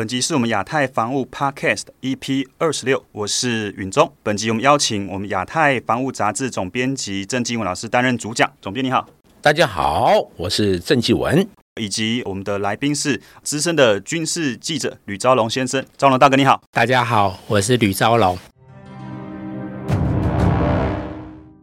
本集是我们亚太防务 Podcast EP 二十六，我是允中。本集我们邀请我们亚太防务杂志总编辑郑继文老师担任主讲。总编你好，大家好，我是郑继文，以及我们的来宾是资深的军事记者吕昭龙先生。昭龙大哥你好，大家好，我是吕昭龙。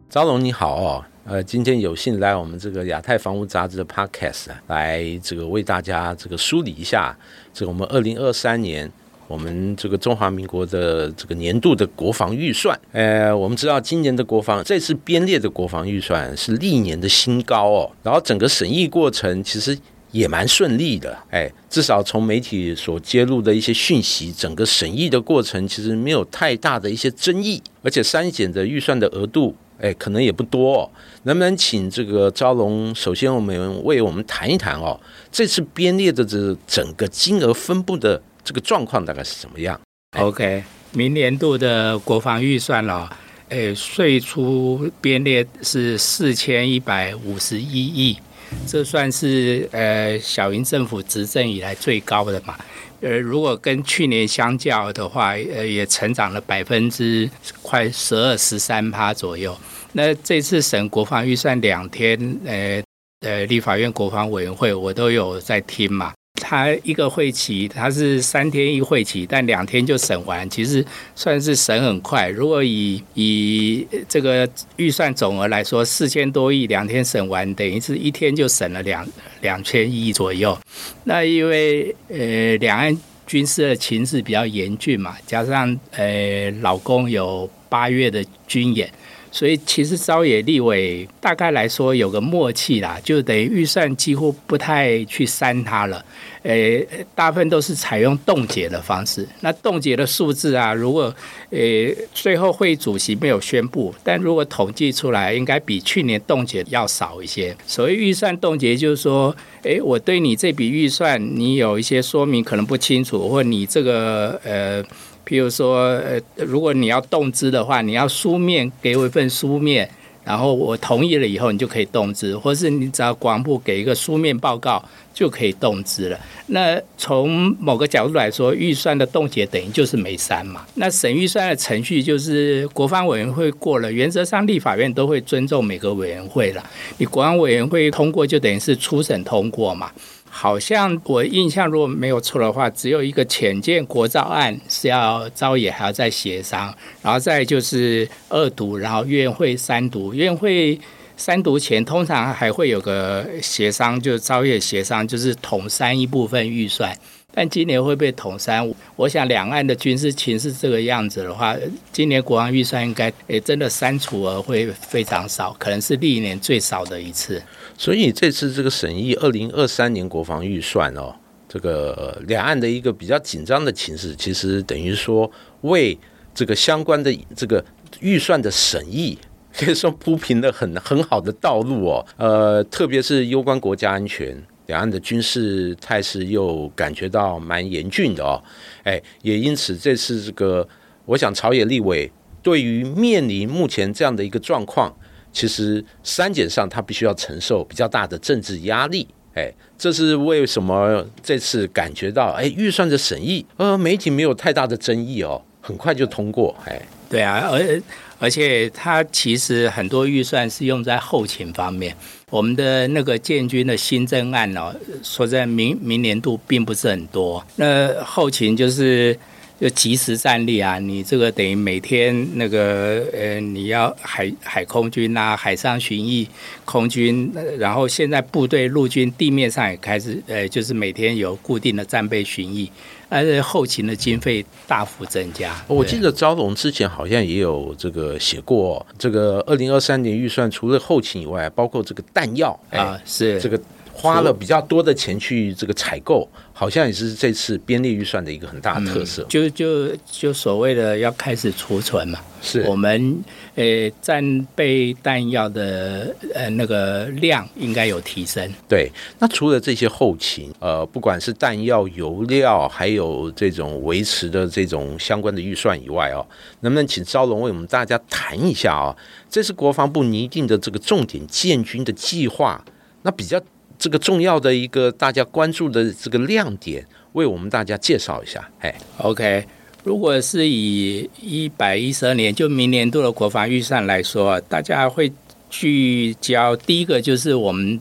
昭龙你好哦。呃，今天有幸来我们这个亚太防务杂志的 Podcast 来这个为大家这个梳理一下这个我们二零二三年我们这个中华民国的这个年度的国防预算。呃，我们知道今年的国防这次编列的国防预算是历年的新高哦，然后整个审议过程其实也蛮顺利的，哎，至少从媒体所揭露的一些讯息，整个审议的过程其实没有太大的一些争议，而且删减的预算的额度。哎，可能也不多，能不能请这个招龙？首先，我们为我们谈一谈哦，这次编列的这整个金额分布的这个状况大概是怎么样？OK，明年度的国防预算了，哎，税出编列是四千一百五十一亿，这算是呃小英政府执政以来最高的嘛。呃，如果跟去年相较的话，呃，也成长了百分之快十二十三趴左右。那这次省国防预算两天，呃呃，立法院国防委员会我都有在听嘛。他一个会期，他是三天一会期，但两天就审完，其实算是审很快。如果以以这个预算总额来说，四千多亿，两天审完，等于是一天就审了两两千亿左右。那因为呃，两岸军事的情势比较严峻嘛，加上呃，老公有八月的军演。所以其实朝野立委大概来说有个默契啦，就等于预算几乎不太去删它了，诶，大部分都是采用冻结的方式。那冻结的数字啊，如果诶最后会议主席没有宣布，但如果统计出来，应该比去年冻结要少一些。所谓预算冻结，就是说，诶，我对你这笔预算，你有一些说明可能不清楚，或你这个呃。譬如说，呃，如果你要动资的话，你要书面给我一份书面，然后我同意了以后，你就可以动资，或是你只要广部给一个书面报告就可以动资了。那从某个角度来说，预算的冻结等于就是没删嘛。那审预算的程序就是国防委员会过了，原则上立法院都会尊重每个委员会了。你国安委员会通过，就等于是初审通过嘛。好像我印象如果没有错的话，只有一个浅见国造案是要招野还要再协商，然后再就是二读，然后院会三读。院会三读前通常还会有个协商，就是招野协商，就是统删一部分预算。但今年会被统删？我想两岸的军事情势这个样子的话，今年国防预算应该诶真的删除额会非常少，可能是历年最少的一次。所以这次这个审议二零二三年国防预算哦，这个两岸的一个比较紧张的情势，其实等于说为这个相关的这个预算的审议，可以说铺平了很很好的道路哦。呃，特别是攸关国家安全，两岸的军事态势又感觉到蛮严峻的哦。哎，也因此这次这个，我想朝野立委对于面临目前这样的一个状况。其实删减上，他必须要承受比较大的政治压力，哎，这是为什么这次感觉到，哎，预算的审议，呃，媒体没有太大的争议哦，很快就通过，哎，对啊，而而且他其实很多预算是用在后勤方面，我们的那个建军的新增案哦，说在明明年度并不是很多，那后勤就是。就即时战力啊，你这个等于每天那个呃，你要海海空军啊，海上巡弋空军，然后现在部队陆军地面上也开始呃，就是每天有固定的战备巡弋，而且后勤的经费大幅增加。我记得招龙之前好像也有这个写过，这个二零二三年预算除了后勤以外，包括这个弹药啊，是这个花了比较多的钱去这个采购。好像也是这次编列预算的一个很大的特色。就就就所谓的要开始储存嘛，是我们呃战备弹药的呃那个量应该有提升。对，那除了这些后勤，呃，不管是弹药、油料，还有这种维持的这种相关的预算以外哦，能不能请招龙为我们大家谈一下啊？这是国防部拟定的这个重点建军的计划，那比较。这个重要的一个大家关注的这个亮点，为我们大家介绍一下。哎，OK，如果是以一百一十二年就明年度的国防预算来说，大家会聚焦第一个就是我们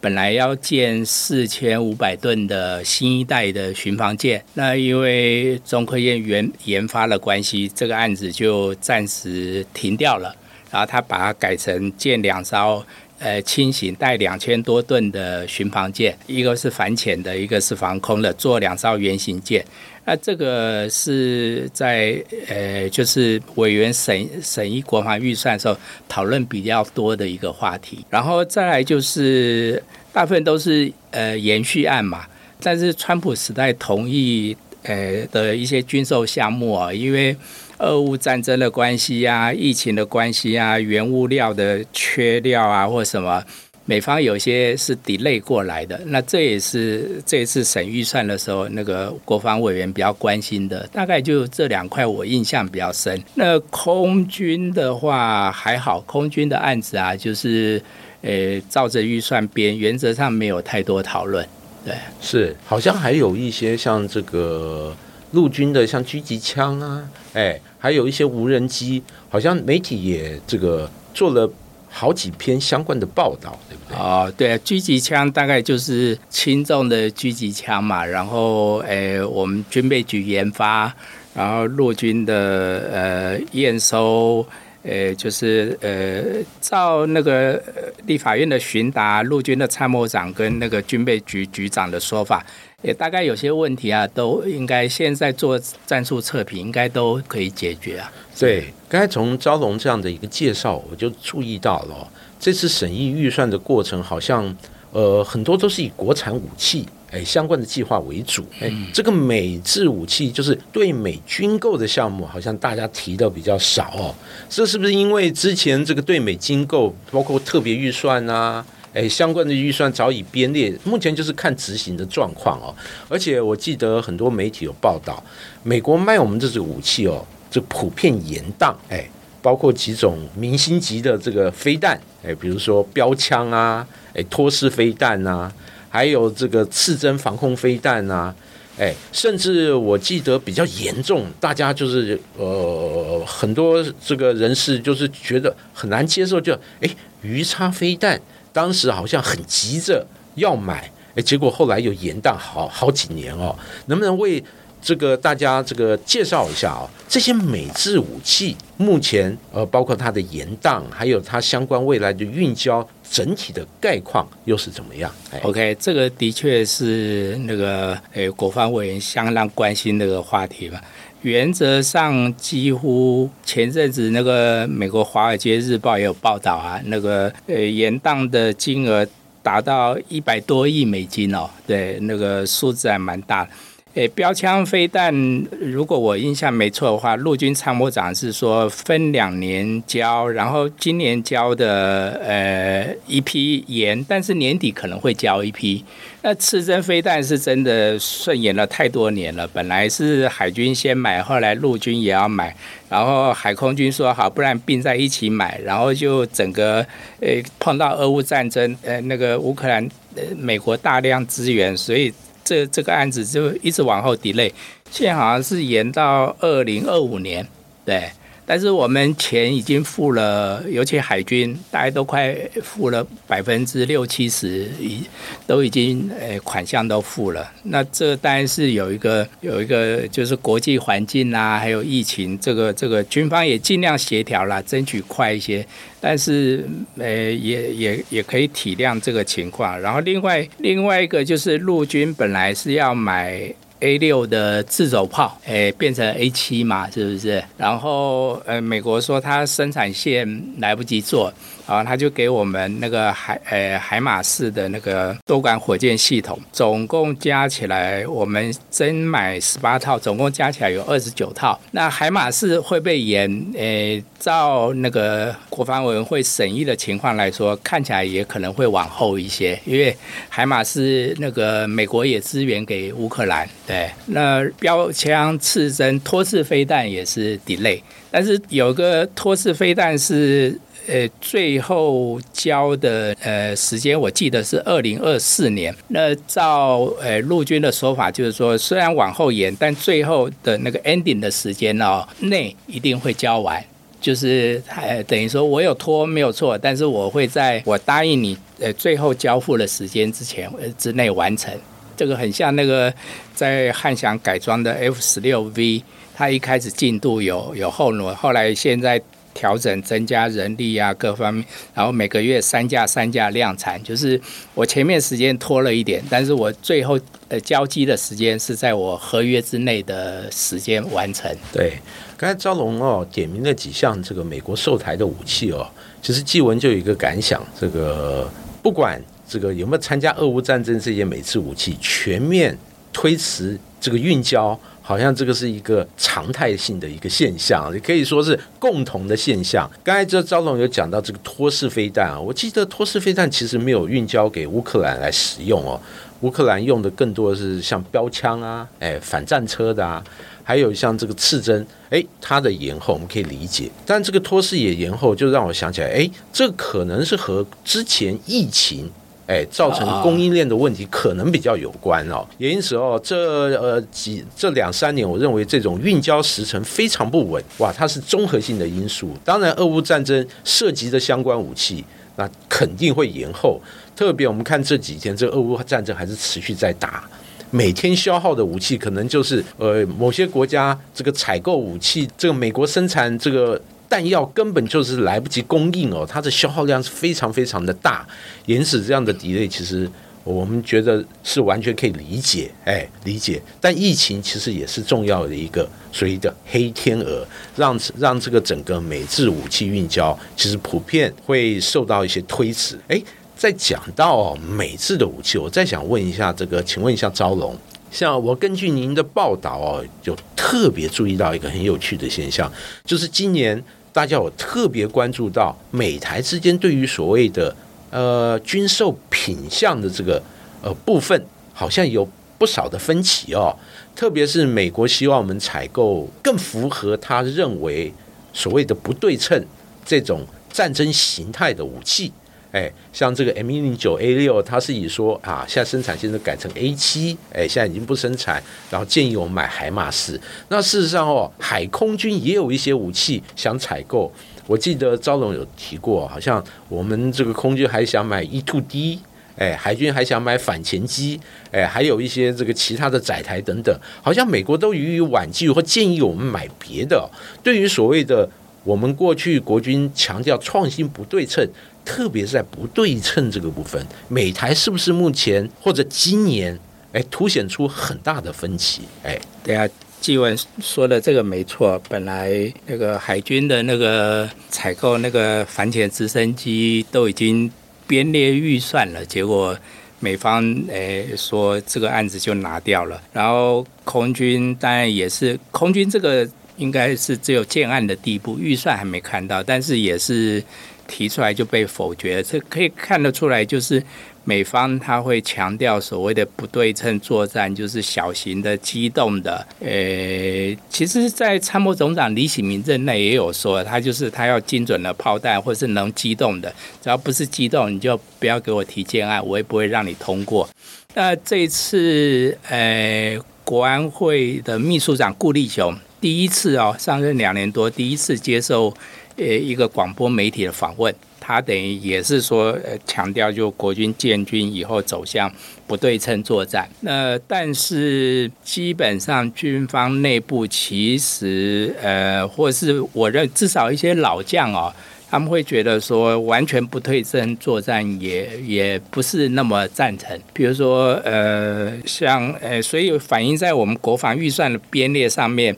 本来要建四千五百吨的新一代的巡防舰，那因为中科院研研发的关系，这个案子就暂时停掉了，然后他把它改成建两艘。呃，轻型带两千多吨的巡防舰，一个是反潜的，一个是防空的，做两艘原型舰。那这个是在呃，就是委员审审议国防预算的时候讨论比较多的一个话题。然后再来就是大部分都是呃延续案嘛，但是川普时代同意呃的一些军售项目啊，因为。俄乌战争的关系啊，疫情的关系啊，原物料的缺料啊，或什么，美方有些是 delay 过来的。那这也是这一次审预算的时候，那个国防委员比较关心的。大概就这两块，我印象比较深。那空军的话还好，空军的案子啊，就是呃照着预算编，原则上没有太多讨论。对，是好像还有一些像这个。陆军的像狙击枪啊，哎，还有一些无人机，好像媒体也这个做了好几篇相关的报道，对不对？哦，对，狙击枪大概就是轻重的狙击枪嘛，然后诶，我们军备局研发，然后陆军的呃验收，呃，就是呃，照那个立法院的询答，陆军的参谋长跟那个军备局局长的说法。也大概有些问题啊，都应该现在做战术测评，应该都可以解决啊。对，刚才从招龙这样的一个介绍，我就注意到了，这次审议预算的过程，好像呃很多都是以国产武器哎相关的计划为主。哎，这个美制武器就是对美军购的项目，好像大家提的比较少哦。这是不是因为之前这个对美军购，包括特别预算啊？哎，相关的预算早已编列，目前就是看执行的状况哦。而且我记得很多媒体有报道，美国卖我们这支武器哦，这普遍严当，哎，包括几种明星级的这个飞弹，哎，比如说标枪啊，哎，托式飞弹呐，还有这个刺针防空飞弹呐，哎，甚至我记得比较严重，大家就是呃很多这个人士就是觉得很难接受，就哎鱼叉飞弹。当时好像很急着要买，哎，结果后来又延宕好好几年哦。能不能为这个大家这个介绍一下啊？这些美制武器目前呃，包括它的延宕，还有它相关未来的运交整体的概况又是怎么样？OK，这个的确是那个诶，国防委员相当关心那个话题吧。原则上，几乎前阵子那个美国《华尔街日报》也有报道啊，那个呃延宕的金额达到一百多亿美金哦，对，那个数字还蛮大。诶，标枪飞弹，如果我印象没错的话，陆军参谋长是说分两年交，然后今年交的呃一批延，但是年底可能会交一批。那刺针飞弹是真的顺延了太多年了，本来是海军先买，后来陆军也要买，然后海空军说好，不然并在一起买，然后就整个呃碰到俄乌战争，呃那个乌克兰呃美国大量支援，所以。这这个案子就一直往后 delay，现在好像是延到二零二五年，对。但是我们钱已经付了，尤其海军，大家都快付了百分之六七十，已都已经呃款项都付了。那这当然是有一个有一个就是国际环境啊，还有疫情，这个这个军方也尽量协调啦，争取快一些。但是呃也也也可以体谅这个情况。然后另外另外一个就是陆军本来是要买。A 六的自走炮，诶，变成 A 七嘛，是不是？然后呃，美国说它生产线来不及做。啊，他就给我们那个海呃海马式的那个多管火箭系统，总共加起来，我们真买十八套，总共加起来有二十九套。那海马式会被延，呃，照那个国防委员会审议的情况来说，看起来也可能会往后一些，因为海马式那个美国也支援给乌克兰，对，那标枪、刺针、托式飞弹也是 delay，但是有个托式飞弹是。呃，最后交的呃时间，我记得是二零二四年。那照呃陆军的说法，就是说虽然往后延，但最后的那个 ending 的时间哦内一定会交完。就是呃等于说我有拖没有错，但是我会在我答应你呃最后交付的时间之前呃之内完成。这个很像那个在汉翔改装的 F 十六 V，它一开始进度有有后挪，后来现在。调整增加人力啊，各方面，然后每个月三架三架量产，就是我前面时间拖了一点，但是我最后呃交机的时间是在我合约之内的时间完成。对，刚才赵龙哦点名了几项这个美国售台的武器哦，其实纪文就有一个感想，这个不管这个有没有参加俄乌战争这些美制武器全面推迟这个运交。好像这个是一个常态性的一个现象，也可以说是共同的现象。刚才这赵总有讲到这个托式飞弹啊，我记得托式飞弹其实没有运交给乌克兰来使用哦，乌克兰用的更多的是像标枪啊，哎反战车的啊，还有像这个刺针，哎它的延后我们可以理解，但这个托式也延后，就让我想起来，哎这可能是和之前疫情。哎，造成供应链的问题可能比较有关哦，也因此哦，这呃几这两三年，我认为这种运交时程非常不稳，哇，它是综合性的因素。当然，俄乌战争涉及的相关武器，那肯定会延后。特别我们看这几天，这俄乌战争还是持续在打，每天消耗的武器可能就是呃某些国家这个采购武器，这个美国生产这个。弹药根本就是来不及供应哦，它的消耗量是非常非常的大，因此这样的 delay 其实我们觉得是完全可以理解，哎，理解。但疫情其实也是重要的一个所谓的黑天鹅，让让这个整个美制武器运交其实普遍会受到一些推迟。哎，在讲到美制的武器，我再想问一下这个，请问一下招龙，像我根据您的报道哦，就特别注意到一个很有趣的现象，就是今年。大家有特别关注到美台之间对于所谓的呃军售品相的这个呃部分，好像有不少的分歧哦。特别是美国希望我们采购更符合他认为所谓的不对称这种战争形态的武器。哎，像这个 M 一零九 A 六，它是以说啊，现在生产线都改成 A 七，哎，现在已经不生产，然后建议我们买海马式。那事实上哦，海空军也有一些武器想采购。我记得赵总有提过，好像我们这个空军还想买 E two D，哎，海军还想买反潜机，哎，还有一些这个其他的载台等等，好像美国都予以婉拒或建议我们买别的。对于所谓的我们过去国军强调创新不对称。特别是在不对称这个部分，美台是不是目前或者今年，哎，凸显出很大的分歧？哎，对啊，纪文说的这个没错。本来那个海军的那个采购那个反潜直升机都已经编列预算了，结果美方哎说这个案子就拿掉了。然后空军当然也是，空军这个应该是只有建案的地步，预算还没看到，但是也是。提出来就被否决了，这可以看得出来，就是美方他会强调所谓的不对称作战，就是小型的、机动的。呃，其实，在参谋总长李喜明任内也有说，他就是他要精准的炮弹，或是能机动的，只要不是机动，你就不要给我提建案，我也不会让你通过。那这一次，呃，国安会的秘书长顾立雄第一次哦，上任两年多，第一次接受。呃，一个广播媒体的访问，他等于也是说，呃，强调就国军建军以后走向不对称作战。那但是基本上军方内部其实，呃，或是我认至少一些老将哦，他们会觉得说完全不退阵作战也也不是那么赞成。比如说，呃，像呃，所以反映在我们国防预算的编列上面，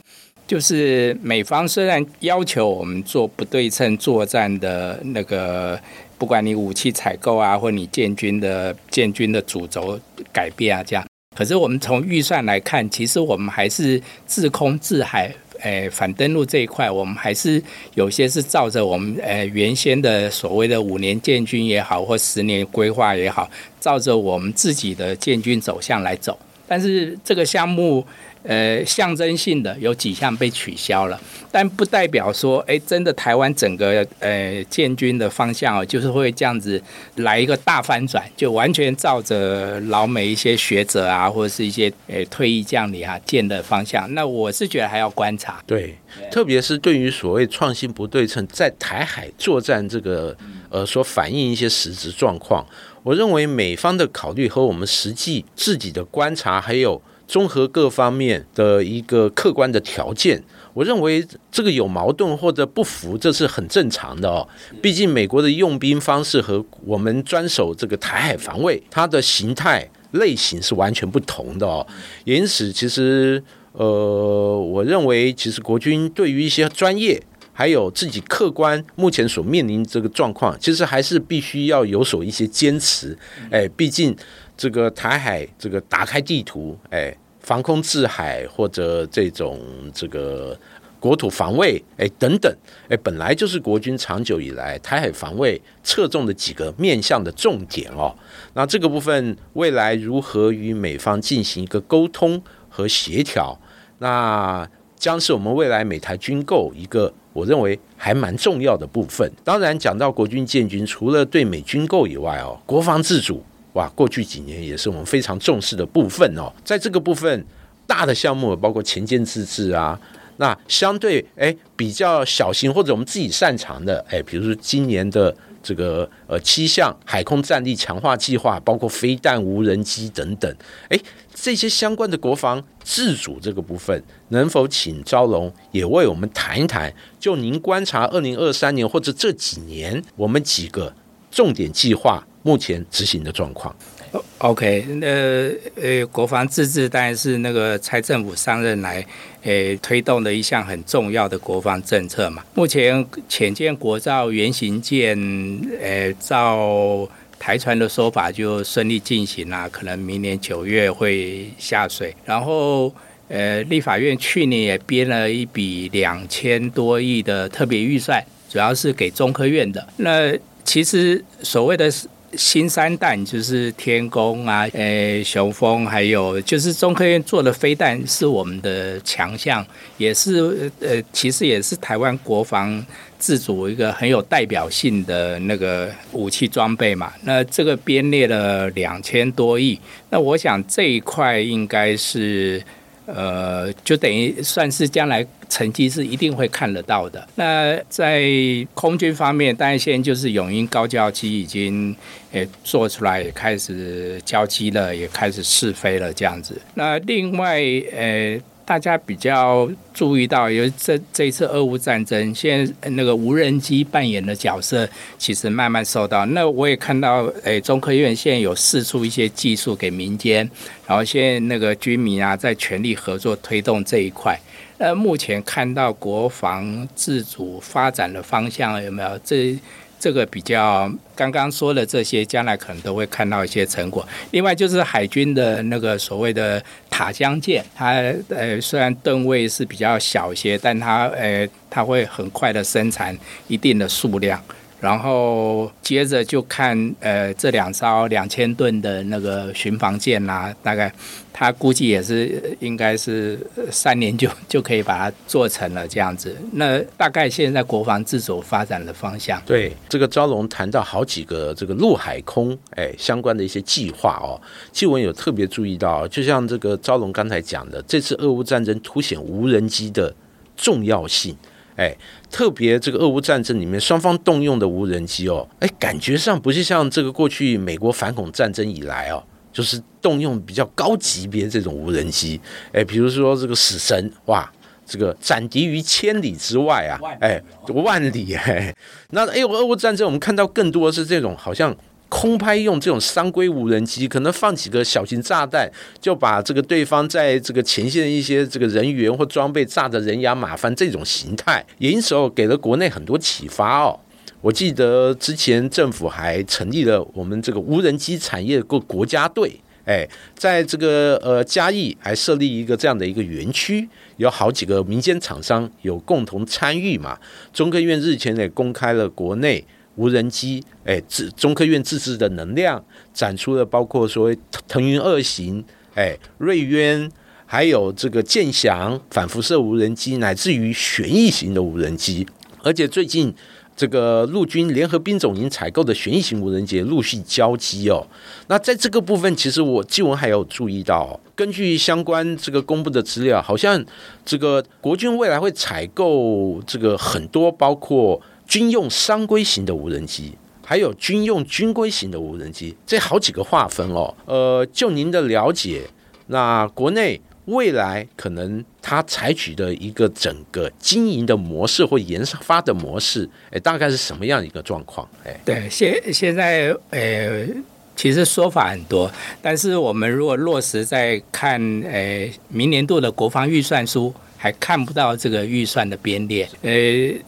就是美方虽然要求我们做不对称作战的那个，不管你武器采购啊，或你建军的建军的主轴改变啊，这样。可是我们从预算来看，其实我们还是自空自海，诶，反登陆这一块，我们还是有些是照着我们诶原先的所谓的五年建军也好，或十年规划也好，照着我们自己的建军走向来走。但是这个项目。呃，象征性的有几项被取消了，但不代表说，哎，真的台湾整个呃建军的方向哦，就是会这样子来一个大翻转，就完全照着老美一些学者啊，或者是一些呃退役将领啊建的方向。那我是觉得还要观察。对，特别是对于所谓创新不对称，在台海作战这个呃所反映一些实质状况，我认为美方的考虑和我们实际自己的观察还有。综合各方面的一个客观的条件，我认为这个有矛盾或者不符，这是很正常的哦。毕竟美国的用兵方式和我们专守这个台海防卫，它的形态类型是完全不同的哦。因此，其实呃，我认为其实国军对于一些专业，还有自己客观目前所面临这个状况，其实还是必须要有所一些坚持。哎，毕竟这个台海这个打开地图，哎。防空制海或者这种这个国土防卫，哎等等，哎本来就是国军长久以来台海防卫侧重的几个面向的重点哦。那这个部分未来如何与美方进行一个沟通和协调，那将是我们未来美台军购一个我认为还蛮重要的部分。当然，讲到国军建军，除了对美军购以外哦，国防自主。哇，过去几年也是我们非常重视的部分哦。在这个部分，大的项目包括前舰自制啊，那相对哎比较小型或者我们自己擅长的哎，比如说今年的这个呃七项海空战力强化计划，包括飞弹、无人机等等，哎这些相关的国防自主这个部分，能否请招龙也为我们谈一谈？就您观察二零二三年或者这几年，我们几个重点计划。目前执行的状况，OK，那呃，国防自治当然是那个蔡政府上任来，诶，推动的一项很重要的国防政策嘛。目前浅舰国造原型舰，诶，照台船的说法就顺利进行啦，可能明年九月会下水。然后，呃，立法院去年也编了一笔两千多亿的特别预算，主要是给中科院的。那其实所谓的。新三弹就是天宫啊，诶，雄风，还有就是中科院做的飞弹是我们的强项，也是呃，其实也是台湾国防自主一个很有代表性的那个武器装备嘛。那这个编列了两千多亿，那我想这一块应该是。呃，就等于算是将来成绩是一定会看得到的。那在空军方面，当然现在就是永鹰高教机已经诶做出来，也开始交机了，也开始试飞了这样子。那另外，呃。大家比较注意到，有这这一次俄乌战争，现在那个无人机扮演的角色，其实慢慢受到。那我也看到，诶，中科院现在有试出一些技术给民间，然后现在那个军民啊，在全力合作推动这一块。那目前看到国防自主发展的方向有没有？这？这个比较刚刚说的这些，将来可能都会看到一些成果。另外就是海军的那个所谓的塔江舰，它呃虽然吨位是比较小一些，但它呃它会很快的生产一定的数量。然后接着就看呃这两艘两千吨的那个巡防舰啦，大概他估计也是应该是三年就就可以把它做成了这样子。那大概现在国防自主发展的方向。对这个招龙谈到好几个这个陆海空哎相关的一些计划哦，纪文有特别注意到，就像这个招龙刚才讲的，这次俄乌战争凸显无人机的重要性。哎，特别这个俄乌战争里面，双方动用的无人机哦，哎，感觉上不是像这个过去美国反恐战争以来哦，就是动用比较高级别这种无人机，哎，比如说这个死神哇，这个斩敌于千里之外啊，哎，万里哎。那哎，俄乌战争我们看到更多的是这种好像。空拍用这种商规无人机，可能放几个小型炸弹，就把这个对方在这个前线的一些这个人员或装备炸得人仰马翻，这种形态，也因此给了国内很多启发哦。我记得之前政府还成立了我们这个无人机产业个国家队，哎，在这个呃嘉义还设立一个这样的一个园区，有好几个民间厂商有共同参与嘛。中科院日前也公开了国内。无人机，哎，自中科院自制的能量展出了包括所谓腾云二型，哎，瑞渊，还有这个剑翔反辐射无人机，乃至于旋翼型的无人机。而且最近这个陆军联合兵种营采购的旋翼型无人机陆续交机哦。那在这个部分，其实我基文还有注意到，根据相关这个公布的资料，好像这个国军未来会采购这个很多包括。军用商规型的无人机，还有军用军规型的无人机，这好几个划分哦。呃，就您的了解，那国内未来可能它采取的一个整个经营的模式或研发的模式，哎，大概是什么样一个状况？哎，对，现现在呃，其实说法很多，但是我们如果落实在看，呃，明年度的国防预算书。还看不到这个预算的编列。呃，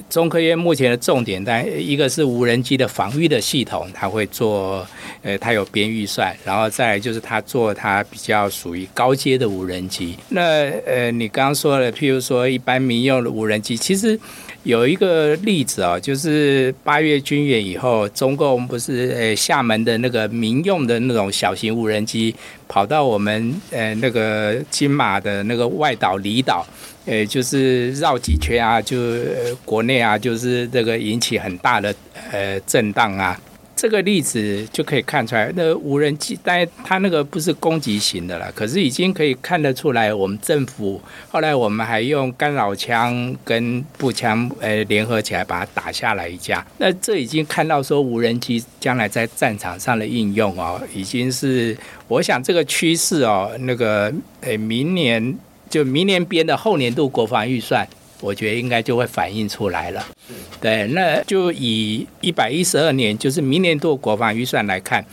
中科院目前的重点，但一个是无人机的防御的系统，它会做，呃，它有编预算，然后再就是它做它比较属于高阶的无人机。那呃，你刚刚说了，譬如说一般民用的无人机，其实。有一个例子啊，就是八月军演以后，中共不是呃厦门的那个民用的那种小型无人机，跑到我们呃那个金马的那个外岛离岛，呃就是绕几圈啊，就国内啊就是这个引起很大的呃震荡啊。这个例子就可以看出来，那无人机，但它那个不是攻击型的了，可是已经可以看得出来，我们政府后来我们还用干扰枪跟步枪，呃，联合起来把它打下来一架。那这已经看到说无人机将来在战场上的应用哦，已经是我想这个趋势哦，那个呃，明年就明年编的后年度国防预算。我觉得应该就会反映出来了，对，那就以一百一十二年，就是明年度国防预算来看。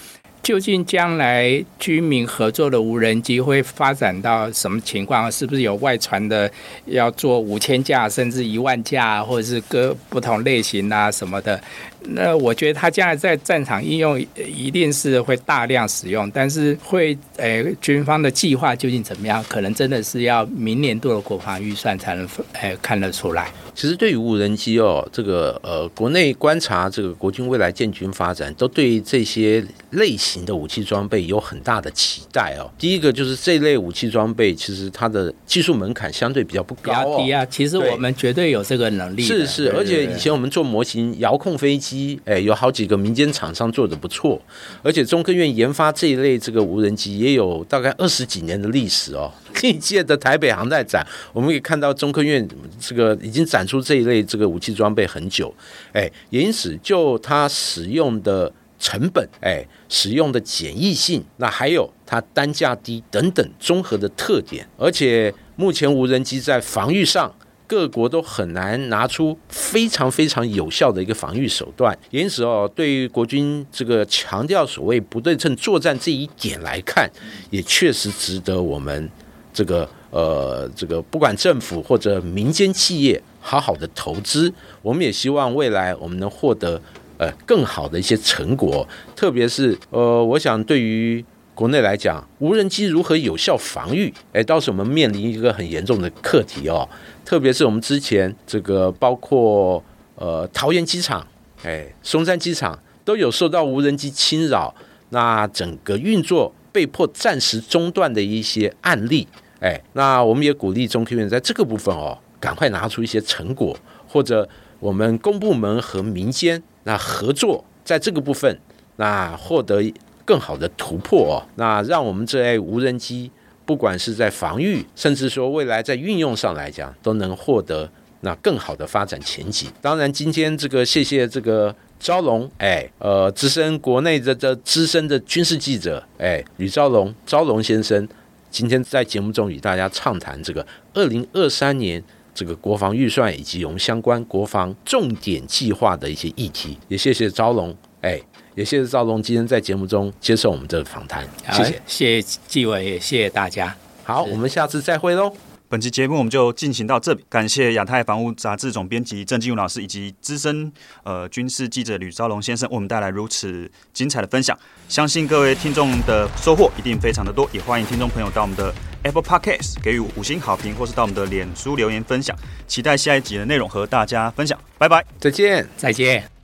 究竟将来居民合作的无人机会发展到什么情况？是不是有外传的要做五千架甚至一万架，或者是各不同类型啊什么的？那我觉得它将来在战场应用一定是会大量使用，但是会诶军方的计划究竟怎么样？可能真的是要明年度的国防预算才能诶看得出来。其实对于无人机哦，这个呃国内观察这个国军未来建军发展，都对这些类型。的武器装备有很大的期待哦。第一个就是这类武器装备，其实它的技术门槛相对比较不高哦。低啊，其实我们绝对有这个能力。是是，而且以前我们做模型遥控飞机，机哎，有好几个民间厂商做的不错。而且中科院研发这一类这个无人机也有大概二十几年的历史哦。这届的台北航太展，我们可以看到中科院这个已经展出这一类这个武器装备很久，哎，因此就它使用的。成本，哎，使用的简易性，那还有它单价低等等综合的特点，而且目前无人机在防御上，各国都很难拿出非常非常有效的一个防御手段。因此哦，对于国军这个强调所谓不对称作战这一点来看，也确实值得我们这个呃这个不管政府或者民间企业好好的投资。我们也希望未来我们能获得。呃，更好的一些成果，特别是呃，我想对于国内来讲，无人机如何有效防御，哎，倒是我们面临一个很严重的课题哦。特别是我们之前这个包括呃桃园机场，哎，松山机场都有受到无人机侵扰，那整个运作被迫暂时中断的一些案例，哎，那我们也鼓励中科院在这个部分哦，赶快拿出一些成果，或者我们公部门和民间。那合作在这个部分，那获得更好的突破哦。那让我们这类无人机，不管是在防御，甚至说未来在运用上来讲，都能获得那更好的发展前景。当然，今天这个谢谢这个招龙，哎，呃，资深国内的这资深的军事记者，哎，吕招龙，招龙先生，今天在节目中与大家畅谈这个二零二三年这个国防预算以及我们相关国防重点计划的一些议题。也谢谢招龙，哎，也谢谢赵龙今天在节目中接受我们的访谈，谢谢，谢谢纪委，也谢谢大家。好，我们下次再会喽。本期节目我们就进行到这里，感谢亚太房屋杂志总编辑郑金勇老师以及资深呃军事记者吕昭龙先生为我们带来如此精彩的分享，相信各位听众的收获一定非常的多，也欢迎听众朋友到我们的 Apple Podcast 给予五星好评，或是到我们的脸书留言分享，期待下一集的内容和大家分享，拜拜，再见，再见。